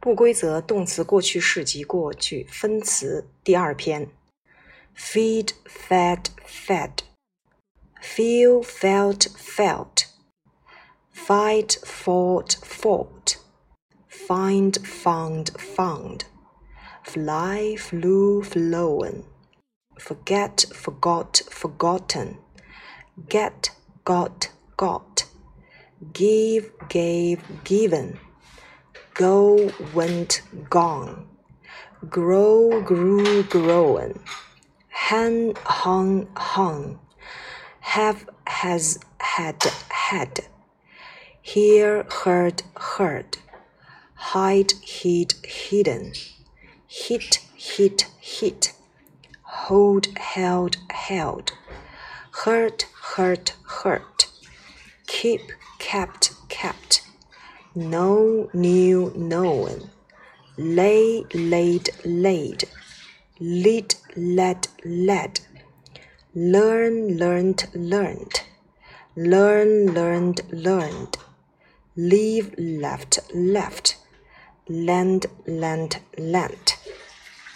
不规则动词过去式及过去分词第二篇。feed, fed, fed. feel, felt, felt. fight, fought, fought. find, found, found. fly, flew, flown. forget, forgot, forgotten. get, got, got. give, gave, given go, went, gone, grow, grew, grown, hang, hung, hung, have, has, had, had, hear, heard, heard, hide, hid, hidden, hit, hit, hit, hold, held, held, hurt, hurt, hurt, keep, kept, kept know, knew, known, lay, laid, laid, lead, led, led, learn, learned, learned, learn, learned, learned, leave, left, left, lend, lent, lent.